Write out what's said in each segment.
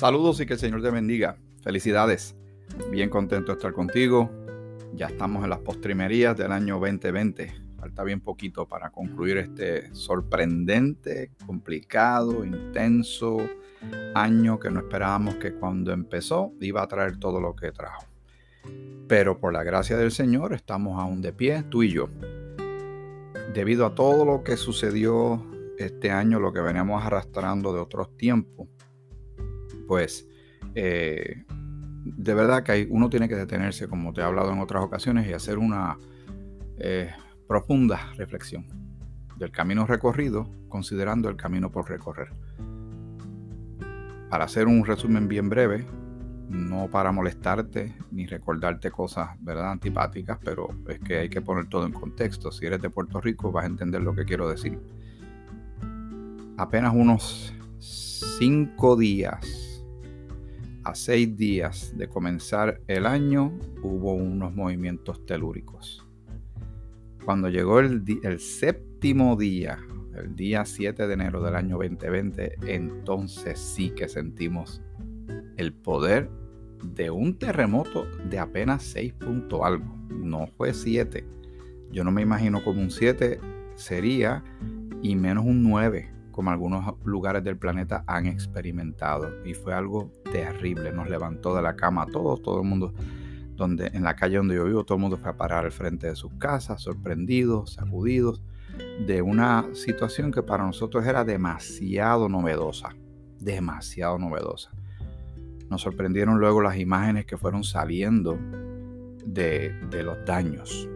Saludos y que el Señor te bendiga. Felicidades. Bien contento de estar contigo. Ya estamos en las postrimerías del año 2020. Falta bien poquito para concluir este sorprendente, complicado, intenso año que no esperábamos que cuando empezó iba a traer todo lo que trajo. Pero por la gracia del Señor estamos aún de pie, tú y yo. Debido a todo lo que sucedió este año, lo que veníamos arrastrando de otros tiempos, pues eh, de verdad que uno tiene que detenerse, como te he hablado en otras ocasiones, y hacer una eh, profunda reflexión del camino recorrido, considerando el camino por recorrer. Para hacer un resumen bien breve, no para molestarte ni recordarte cosas, ¿verdad? Antipáticas, pero es que hay que poner todo en contexto. Si eres de Puerto Rico vas a entender lo que quiero decir. Apenas unos cinco días a seis días de comenzar el año hubo unos movimientos telúricos. Cuando llegó el, séptimo día, el día 7 de enero del año 2020, entonces sí que sentimos el poder de un terremoto de apenas 6 puntos algo. No fue 7. Yo no me imagino como un 7 sería y menos un 9 como algunos lugares del planeta han experimentado. Y fue algo terrible. Nos levantó de la cama todos, todo el mundo, donde, en la calle donde yo vivo, todo el mundo fue a parar al frente de sus casas, sorprendidos, sacudidos, de una situación que para nosotros era demasiado novedosa. Demasiado novedosa. Nos sorprendieron luego las imágenes que fueron saliendo de los daños,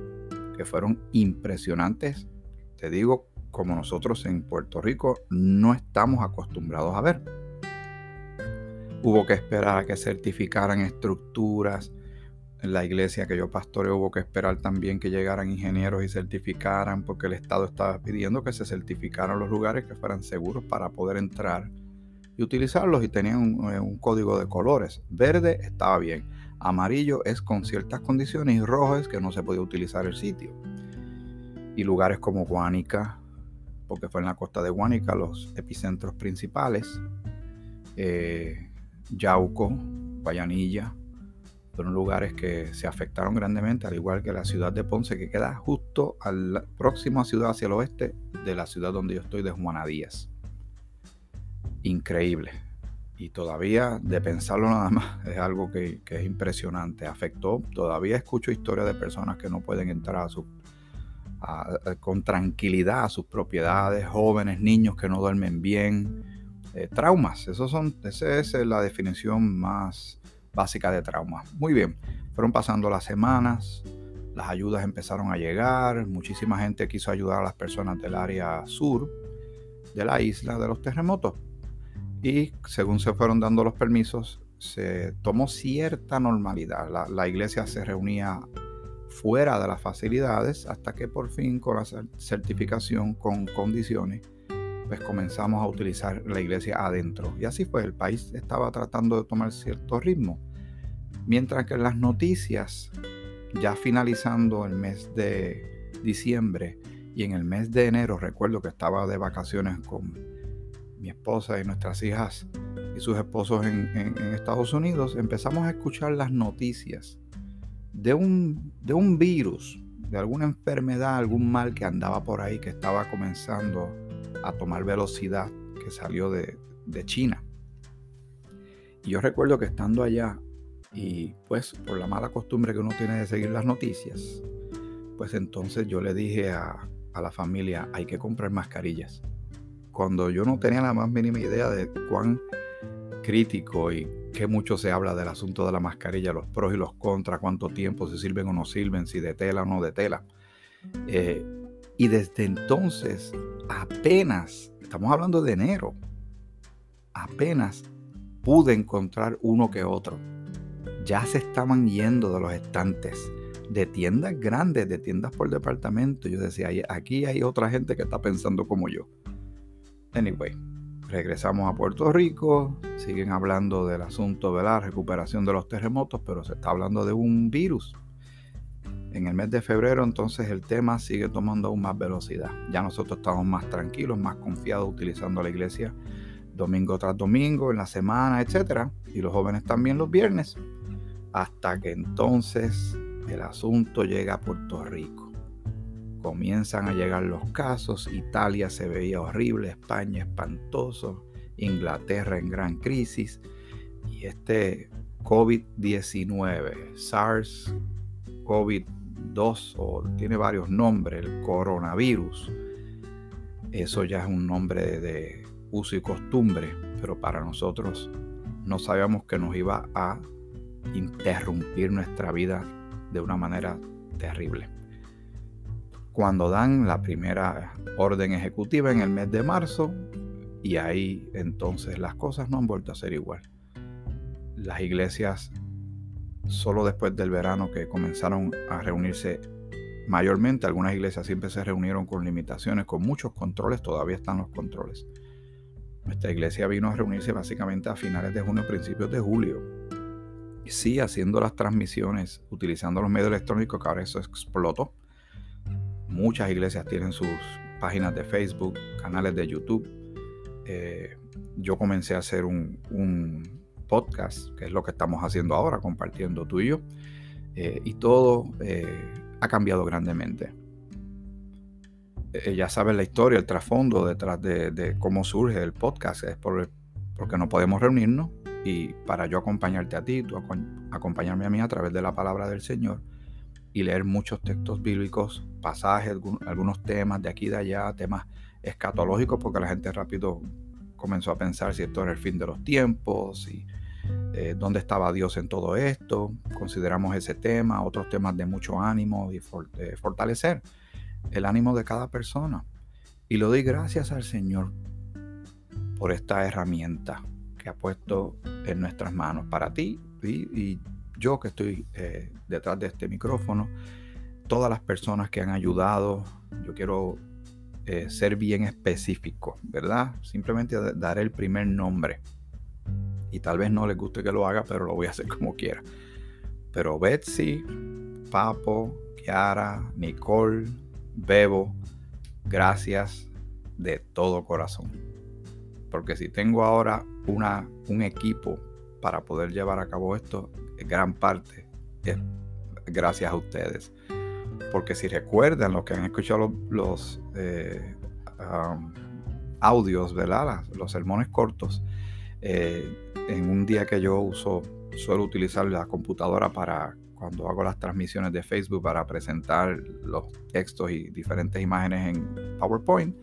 que fueron impresionantes. Te digo, como nosotros en Puerto Rico no estamos acostumbrados a ver. Hubo que esperar a que certificaran estructuras. En la iglesia que yo pastoreo hubo que esperar también que llegaran ingenieros y certificaran, porque el Estado estaba pidiendo que se certificaran los lugares que fueran seguros para poder entrar y utilizarlos y tenían un, eh, código de colores. Verde estaba bien, amarillo es con ciertas condiciones y rojo es que no se podía utilizar el sitio. Y lugares como Guánica, porque fue en la costa de Guánica los epicentros principales. Eh, Yauco, Guayanilla, fueron lugares que se afectaron grandemente, al igual que la ciudad de Ponce, que queda justo al próximo ciudad hacia el oeste de la ciudad donde yo estoy, de Juana Díaz. Increíble. Y todavía de pensarlo nada más es algo que, es impresionante. Afectó, todavía escucho historias de personas que no pueden entrar a con tranquilidad a sus propiedades, jóvenes, niños que no duermen bien, eh, traumas. Esos son, esa es la definición más básica de traumas. Muy bien, fueron pasando las semanas, las ayudas empezaron a llegar, muchísima gente quiso ayudar a las personas del área sur de la isla de los terremotos. Y según se fueron dando los permisos, se tomó cierta normalidad. La, la iglesia se reunía fuera de las facilidades hasta que por fin con la certificación con condiciones pues comenzamos a utilizar la iglesia adentro. Y así fue el país estaba tratando de tomar cierto ritmo. Mientras que las noticias ya finalizando el mes de diciembre y en el mes de enero recuerdo que estaba de vacaciones con mi esposa y nuestras hijas y sus esposos en, en Estados Unidos empezamos a escuchar las noticias de un, de un virus, de alguna enfermedad, algún mal que andaba por ahí, que estaba comenzando a tomar velocidad, que salió de, de China. Y yo recuerdo que estando allá, y pues por la mala costumbre que uno tiene de seguir las noticias, pues entonces yo le dije a, a la familia, hay que comprar mascarillas. Cuando yo no tenía la más mínima idea de cuán crítico y que mucho se habla del asunto de la mascarilla, los pros y los contras, cuánto tiempo, si sirven o no sirven, si de tela o no de tela. Eh, y desde entonces, apenas, estamos hablando de enero, apenas pude encontrar uno que otro. Ya se estaban yendo de los estantes, de tiendas grandes, de tiendas por departamento. Yo decía, aquí hay otra gente que está pensando como yo. Anyway, regresamos a Puerto Rico, siguen hablando del asunto de la recuperación de los terremotos, pero se está hablando de un virus. En el mes de febrero entonces el tema sigue tomando aún más velocidad. Ya nosotros estamos más tranquilos, más confiados utilizando la iglesia domingo tras domingo, en la semana, etc. Y los jóvenes también los viernes. Hasta que entonces el asunto llega a Puerto Rico. Comienzan a llegar los casos, Italia se veía horrible, España espantoso, Inglaterra en gran crisis y este COVID-19, SARS, COVID-2 o tiene varios nombres, el coronavirus. Eso ya es un nombre de uso y costumbre, pero para nosotros no sabíamos que nos iba a interrumpir nuestra vida de una manera terrible. Cuando dan la primera orden ejecutiva en el mes de marzo, y ahí entonces las cosas no han vuelto a ser igual. Las iglesias, solo después del verano que comenzaron a reunirse mayormente, algunas iglesias siempre se reunieron con limitaciones, con muchos controles, todavía están los controles. Nuestra iglesia vino a reunirse básicamente a finales de junio, principios de julio. Sí, haciendo las transmisiones, utilizando los medios electrónicos, que ahora eso explotó. Muchas iglesias tienen sus páginas de Facebook, canales de YouTube eh, yo comencé a hacer un, podcast, que es lo que estamos haciendo ahora, compartiendo tú y yo, eh, y todo eh, ha cambiado grandemente. ya sabes la historia, el trasfondo detrás de, cómo surge el podcast, es por, porque no podemos reunirnos y para yo acompañarte a ti, tú acompañarme a mí a través de la palabra del Señor y leer muchos textos bíblicos, pasajes, algunos temas de aquí y de allá, temas escatológico porque la gente rápido comenzó a pensar si esto era el fin de los tiempos y eh, dónde estaba Dios en todo esto. Consideramos ese tema, otros temas de mucho ánimo y fortalecer el ánimo de cada persona. Y lo doy gracias al Señor por esta herramienta que ha puesto en nuestras manos para ti y, yo que estoy eh, detrás de este micrófono, todas las personas que han ayudado. Yo quiero eh, ser bien específico, ¿verdad? Simplemente dar el primer nombre. Y tal vez no les guste que lo haga, pero lo voy a hacer como quiera. Pero Betsy, Papo, Kiara, Nicole, Bebo, gracias de todo corazón. Porque si tengo ahora una, un equipo para poder llevar a cabo esto, gran parte es gracias a ustedes. Porque si recuerdan los que han escuchado los, eh, audios, ¿verdad? Los sermones cortos, eh, en un día que yo uso, suelo utilizar la computadora para cuando hago las transmisiones de Facebook para presentar los textos y diferentes imágenes en PowerPoint.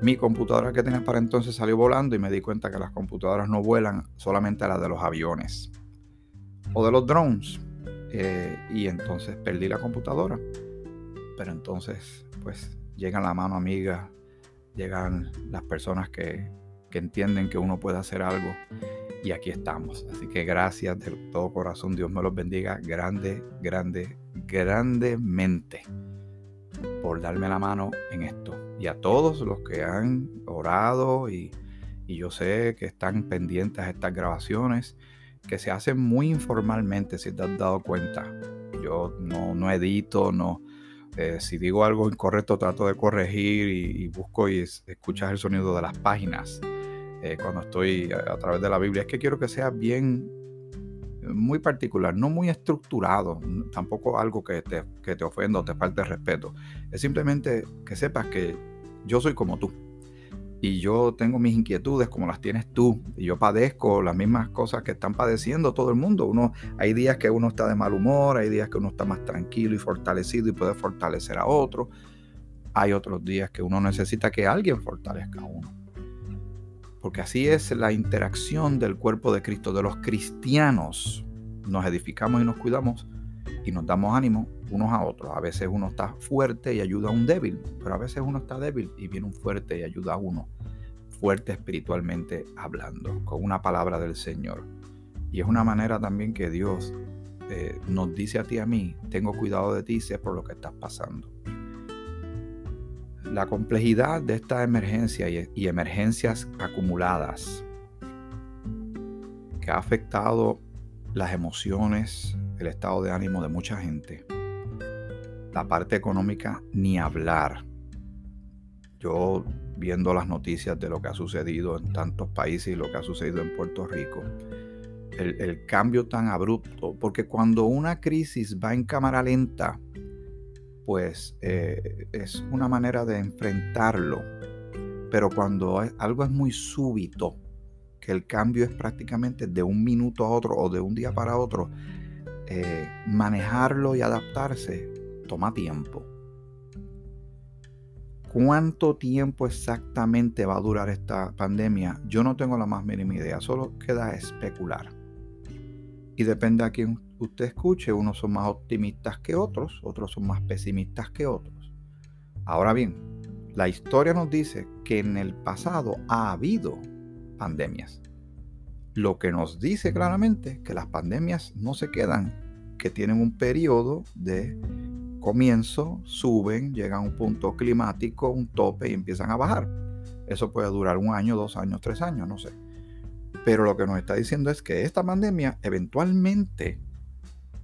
Mi computadora que tenía para entonces salió volando y me di cuenta que las computadoras no vuelan, solamente las de los aviones o de los drones. Eh, y entonces perdí la computadora. Pero entonces, pues llegan la mano amiga, llegan las personas que, que entienden que uno puede hacer algo. Y aquí estamos. Así que gracias de todo corazón. Dios me los bendiga grande, grande, grandemente por darme la mano en esto. Y a todos los que han orado y, y yo sé que están pendientes a estas grabaciones que se hace muy informalmente, si te has dado cuenta. Yo no, no edito, no. Eh, si digo algo incorrecto, trato de corregir y, busco y escuchas el sonido de las páginas eh, cuando estoy a, través de la Biblia. Es que quiero que sea bien, muy particular, no muy estructurado, tampoco algo que te, que te ofenda o te falte respeto. Es simplemente que sepas que yo soy como tú y yo tengo mis inquietudes como las tienes tú y yo padezco las mismas cosas que están padeciendo todo el mundo. Uno, hay días que uno está de mal humor, hay días que uno está más tranquilo y fortalecido y puede fortalecer a otro. Hay otros días que uno necesita que alguien fortalezca a uno. Porque así es la interacción del cuerpo de Cristo, de los cristianos. Nos edificamos y nos cuidamos y nos damos ánimo unos a otros. A veces uno está fuerte y ayuda a un débil, pero a veces uno está débil y viene un fuerte y ayuda a uno, fuerte espiritualmente hablando, con una palabra del Señor. Y es una manera también que Dios eh, nos dice a ti y a mí, tengo cuidado de ti, sé por lo que estás pasando. La complejidad de esta emergencia y emergencias acumuladas que ha afectado las emociones, el estado de ánimo de mucha gente. La parte económica, ni hablar. Yo viendo las noticias de lo que ha sucedido en tantos países y lo que ha sucedido en Puerto Rico. El, cambio tan abrupto, porque cuando una crisis va en cámara lenta, pues eh, es una manera de enfrentarlo. Pero cuando algo es muy súbito, que el cambio es prácticamente de un minuto a otro o de un día para otro, eh, manejarlo y adaptarse toma tiempo. ¿Cuánto tiempo exactamente va a durar esta pandemia? Yo no tengo la más mínima idea, solo queda especular. Y depende a quién usted escuche, unos son más optimistas que otros, otros son más pesimistas que otros. Ahora bien, la historia nos dice que en el pasado ha habido pandemias. Lo que nos dice claramente que las pandemias no se quedan, que tienen un periodo de comienzo, suben, llegan a un punto climático, un tope y empiezan a bajar. Eso puede durar un año, dos años, tres años, no sé. Pero lo que nos está diciendo es que esta pandemia eventualmente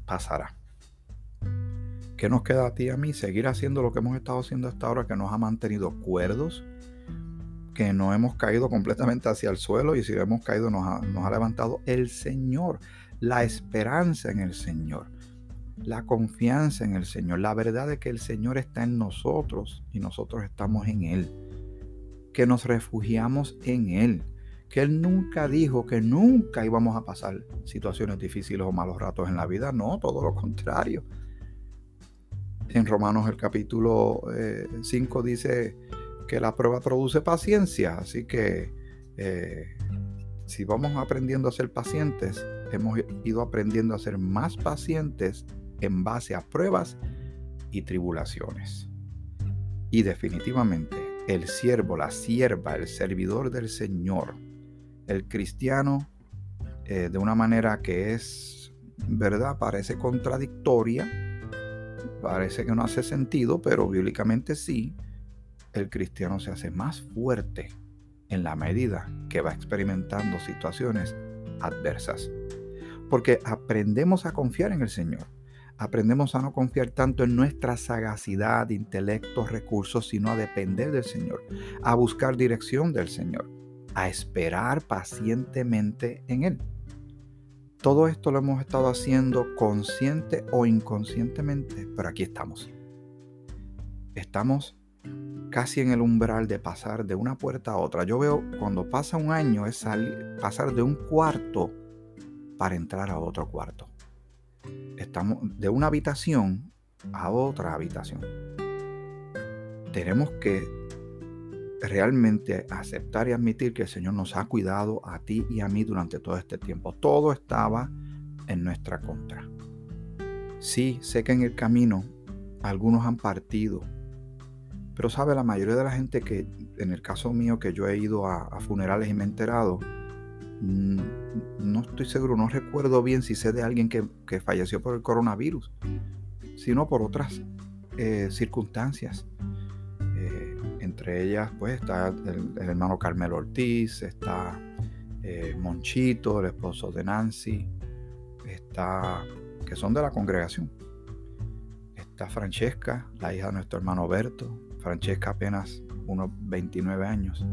pasará. ¿Qué nos queda a ti y a mí? Seguir haciendo lo que hemos estado haciendo hasta ahora, que nos ha mantenido cuerdos, que no hemos caído completamente hacia el suelo y si hemos caído nos nos ha levantado el Señor, la esperanza en el Señor, la confianza en el Señor, la verdad de que el Señor está en nosotros y nosotros estamos en Él, que nos refugiamos en Él, que Él nunca dijo que nunca íbamos a pasar situaciones difíciles o malos ratos en la vida, no, todo lo contrario. En Romanos el capítulo 5 eh, dice que la prueba produce paciencia, así que eh, si vamos aprendiendo a ser pacientes, hemos ido aprendiendo a ser más pacientes en base a pruebas y tribulaciones. Y definitivamente el siervo, la sierva, el servidor del Señor, el cristiano, eh, de una manera que es, ¿verdad? Parece contradictoria, parece que no hace sentido, pero bíblicamente sí, el cristiano se hace más fuerte en la medida que va experimentando situaciones adversas. Porque aprendemos a confiar en el Señor. Aprendemos a no confiar tanto en nuestra sagacidad, intelecto, recursos, sino a depender del Señor, a buscar dirección del Señor, a esperar pacientemente en Él. Todo esto lo hemos estado haciendo consciente o inconscientemente, pero aquí estamos. Estamos casi en el umbral de pasar de una puerta a otra. Yo veo cuando pasa un año es pasar de un cuarto para entrar a otro cuarto estamos de una habitación a otra habitación. Tenemos que realmente aceptar y admitir que el Señor nos ha cuidado a ti y a mí durante todo este tiempo. Todo estaba en nuestra contra. Sí, sé que en el camino algunos han partido, pero sabe, la mayoría de la gente que, en el caso mío, que yo he ido a, funerales y me he enterado, Mm, no estoy seguro, no recuerdo bien si sé de alguien que, falleció por el coronavirus, sino por otras eh, circunstancias. Entre ellas, pues está el, hermano Carmelo Ortiz, está eh, Monchito, el esposo de Nancy, está, que son de la congregación. Está Francesca, la hija de nuestro hermano Berto. Francesca apenas unos 29 años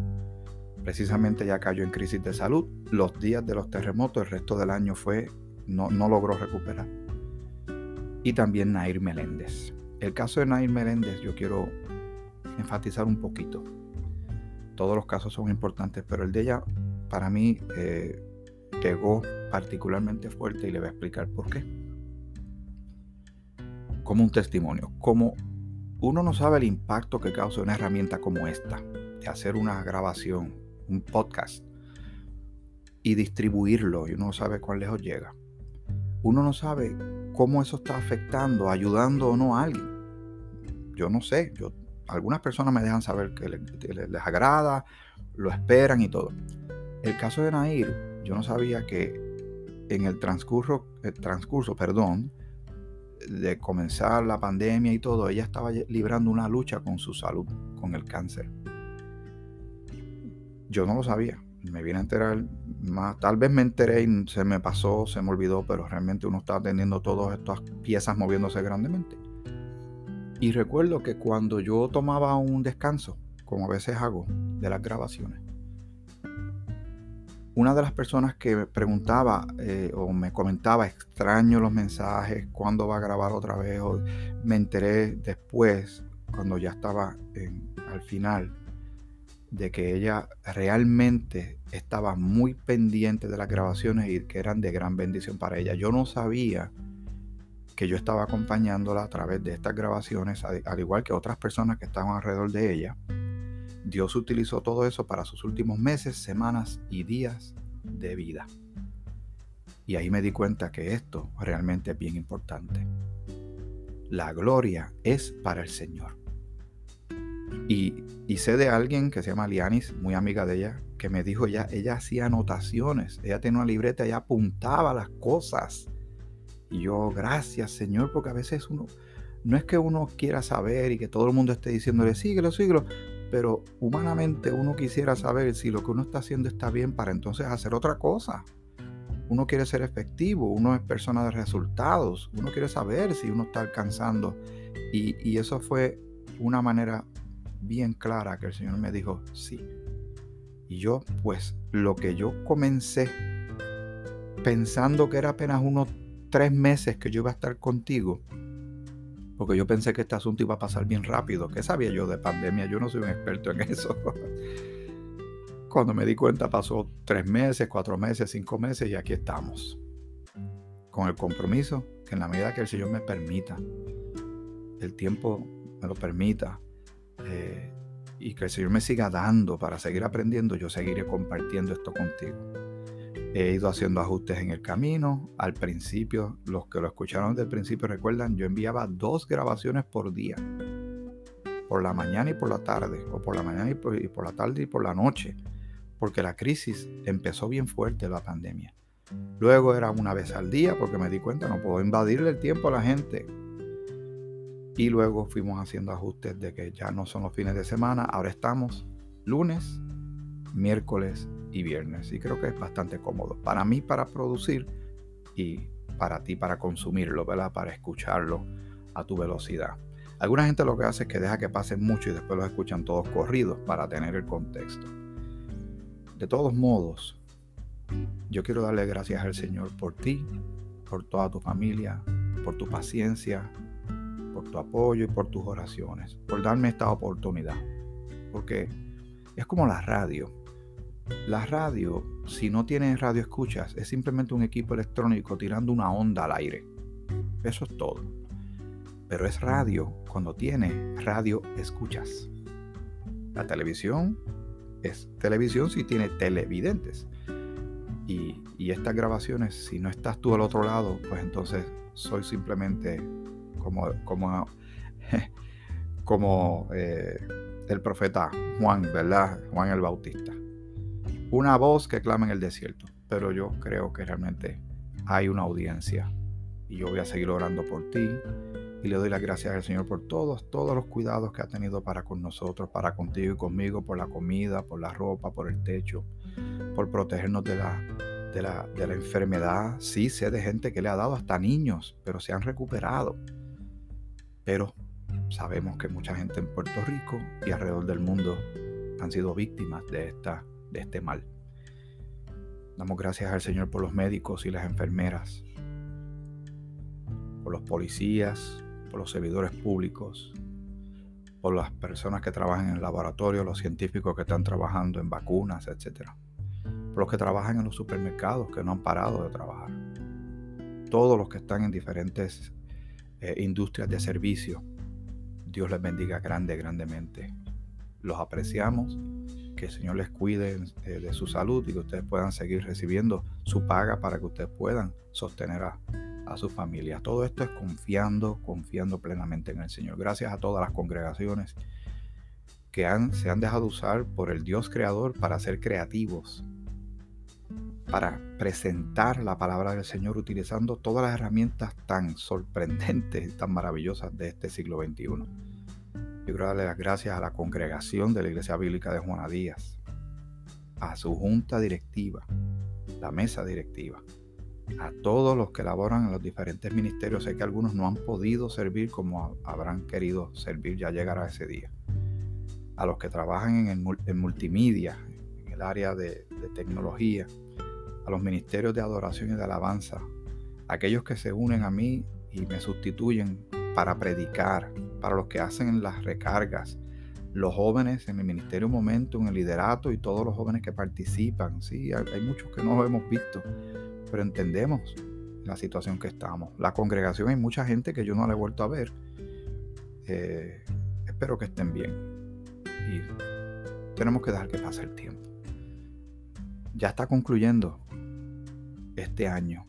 precisamente ya cayó en crisis de salud. Los días de los terremotos, el resto del año fue, no, no logró recuperar. Y también Nair Meléndez. El caso de Nair Meléndez yo quiero enfatizar un poquito. Todos los casos son importantes, pero el de ella para mí eh, particularmente fuerte y le voy a explicar por qué. Como un testimonio, como uno no sabe el impacto que causa una herramienta como esta, de hacer una grabación un podcast y distribuirlo y uno no sabe cuán lejos llega. Uno no sabe cómo eso está afectando, ayudando o no a alguien. Yo no sé, yo, algunas personas me dejan saber que les, agrada, lo esperan y todo. El caso de Nair, yo no sabía que en el transcurso, transcurso, perdón, de comenzar la pandemia y todo, ella estaba librando una lucha con su salud, con el cáncer. Yo no lo sabía. Me vine a enterar más. Tal vez me enteré y se me pasó, se me olvidó, pero realmente uno está teniendo todas estas piezas moviéndose grandemente. Y recuerdo que cuando yo tomaba un descanso, como a veces hago, de las grabaciones. Una de las personas que me preguntaba eh, o me comentaba, extraño los mensajes, cuándo va a grabar otra vez, me enteré después, cuando ya estaba al final, de que ella realmente estaba muy pendiente de las grabaciones y que eran de gran bendición para ella. Yo no sabía que yo estaba acompañándola a través de estas grabaciones, al igual que otras personas que estaban alrededor de ella. Dios utilizó todo eso para sus últimos meses, semanas y días de vida. Y ahí me di cuenta que esto realmente es bien importante. La gloria es para el Señor. Y, sé de alguien que se llama Lianis, muy amiga de ella, que me dijo ya, ella hacía anotaciones, ella tenía una libreta, ella apuntaba las cosas. Y yo, gracias Señor, porque a veces uno, no es que uno quiera saber y que todo el mundo esté diciéndole, síguelo, síguelo, pero humanamente uno quisiera saber si lo que uno está haciendo está bien para entonces hacer otra cosa. Uno quiere ser efectivo, uno es persona de resultados, uno quiere saber si uno está alcanzando. Y, y eso fue una manera bien clara que el Señor me dijo, sí. Y yo, pues, lo que yo comencé pensando que era apenas unos tres meses que yo iba a estar contigo, porque yo pensé que este asunto iba a pasar bien rápido. ¿Qué sabía yo de pandemia? Yo no soy un experto en eso. Cuando me di cuenta pasó tres meses, cuatro meses, cinco meses y aquí estamos. Con el compromiso que en la medida que el Señor me permita, el tiempo me lo permita, eh, y que el Señor me siga dando para seguir aprendiendo, yo seguiré compartiendo esto contigo. He ido haciendo ajustes en el camino. Al principio, los que lo escucharon desde el principio recuerdan, yo enviaba dos grabaciones por día. Por la mañana y por la tarde. O por la mañana y por, y por la tarde y por la noche. Porque la crisis empezó bien fuerte, la pandemia. Luego era una vez al día porque me di cuenta, no puedo invadirle el tiempo a la gente y luego fuimos haciendo ajustes de que ya no son los fines de semana, ahora estamos lunes, miércoles y viernes. Y creo que es bastante cómodo para mí para producir y para ti para consumirlo, ¿verdad? Para escucharlo a tu velocidad. Alguna gente lo que hace es que deja que pase mucho y después los escuchan todos corridos para tener el contexto. De todos modos, yo quiero darle gracias al Señor por ti, por toda tu familia, por tu paciencia, por tu apoyo y por tus oraciones, por darme esta oportunidad. Porque es como la radio. La radio, si no tiene radio escuchas, es simplemente un equipo electrónico tirando una onda al aire. Eso es todo. Pero es radio cuando tiene radio escuchas. La televisión es televisión si tiene televidentes. Y, y, estas grabaciones, si no estás tú al otro lado, pues entonces soy simplemente como, como, como eh, el profeta Juan, ¿verdad? Juan el Bautista. Una voz que clama en el desierto, pero yo creo que realmente hay una audiencia y yo voy a seguir orando por ti y le doy las gracias al Señor por todos, todos los cuidados que ha tenido para con nosotros, para contigo y conmigo, por la comida, por la ropa, por el techo, por protegernos de la, de la, de la enfermedad. Sí, sé de gente que le ha dado hasta niños, pero se han recuperado. Pero sabemos que mucha gente en Puerto Rico y alrededor del mundo han sido víctimas de, esta, de este mal. Damos gracias al Señor por los médicos y las enfermeras, por los policías, por los servidores públicos, por las personas que trabajan en el laboratorio, los científicos que están trabajando en vacunas, etc. Por los que trabajan en los supermercados que no han parado de trabajar. Todos los que están en diferentes eh, industrias de servicio. Dios les bendiga grande, grandemente. Los apreciamos, que el Señor les cuide de su salud y que ustedes puedan seguir recibiendo su paga para que ustedes puedan sostener a, a su familia. Todo esto es confiando, confiando plenamente en el Señor. Gracias a todas las congregaciones que han, se han dejado usar por el Dios creador para ser creativos, para presentar la palabra del Señor utilizando todas las herramientas tan sorprendentes tan maravillosas de este siglo XXI. Yo quiero darle las gracias a la congregación de la Iglesia Bíblica de Juana Díaz, a su junta directiva, la mesa directiva, a todos los que laboran en los diferentes ministerios. Sé que algunos no han podido servir como habrán querido servir, ya llegará ese día. a los que trabajan en, multimedia, en el área de, tecnología, a los ministerios de adoración y de alabanza, aquellos que se unen a mí y me sustituyen para predicar, para los que hacen las recargas, los jóvenes en el Ministerio Momento, en el liderato y todos los jóvenes que participan. Sí, hay, muchos que no lo hemos visto, pero entendemos la situación que estamos. La congregación hay mucha gente que yo no la he vuelto a ver. Eh, espero que estén bien. Y tenemos que dejar que pase el tiempo. Ya está concluyendo este año.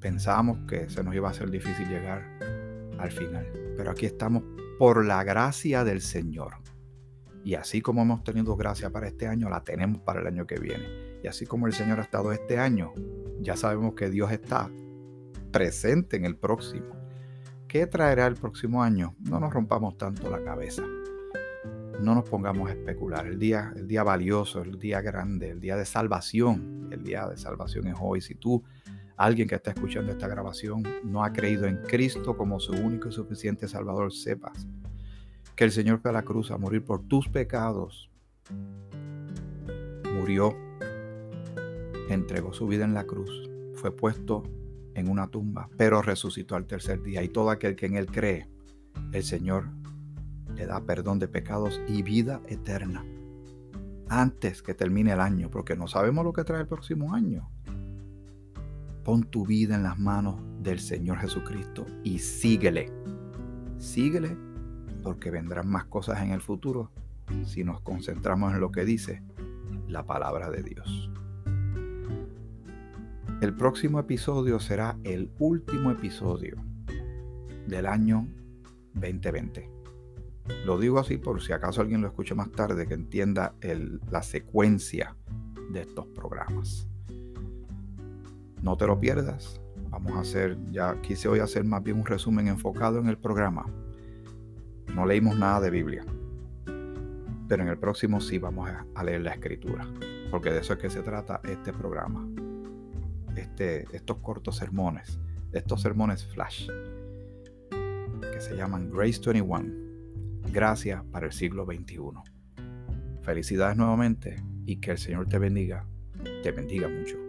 Pensábamos que se nos iba a ser difícil llegar al final, pero aquí estamos por la gracia del Señor. Y así como hemos tenido gracia para este año, la tenemos para el año que viene. Y así como el Señor ha estado este año, ya sabemos que Dios está presente en el próximo. ¿Qué traerá el próximo año? No nos rompamos tanto la cabeza. No nos pongamos a especular. El día, el día valioso, el día grande, el día de salvación. El día de salvación es hoy. Si tú, alguien que está escuchando esta grabación, no ha creído en Cristo como su único y suficiente Salvador, sepas que el Señor fue a la cruz a morir por tus pecados. Murió, entregó su vida en la cruz, fue puesto en una tumba, pero resucitó al tercer día. Y todo aquel que en Él cree, el Señor le da perdón de pecados y vida eterna antes que termine el año, porque no sabemos lo que trae el próximo año. Pon tu vida en las manos del Señor Jesucristo y síguele. Síguele porque vendrán más cosas en el futuro si nos concentramos en lo que dice la palabra de Dios. El próximo episodio será el último episodio del año 2020. Lo digo así por si acaso alguien lo escucha más tarde, que entienda la secuencia de estos programas. No te lo pierdas. Vamos a hacer, ya quise hoy hacer más bien un resumen enfocado en el programa no leímos nada de Biblia. Pero en el próximo sí vamos a leer la escritura. Porque de eso es que se trata este programa. Este, estos cortos sermones. Estos sermones flash. Que se llaman Grace 21. Gracias para el siglo XXI. Felicidades nuevamente y que el Señor te bendiga. Te bendiga mucho.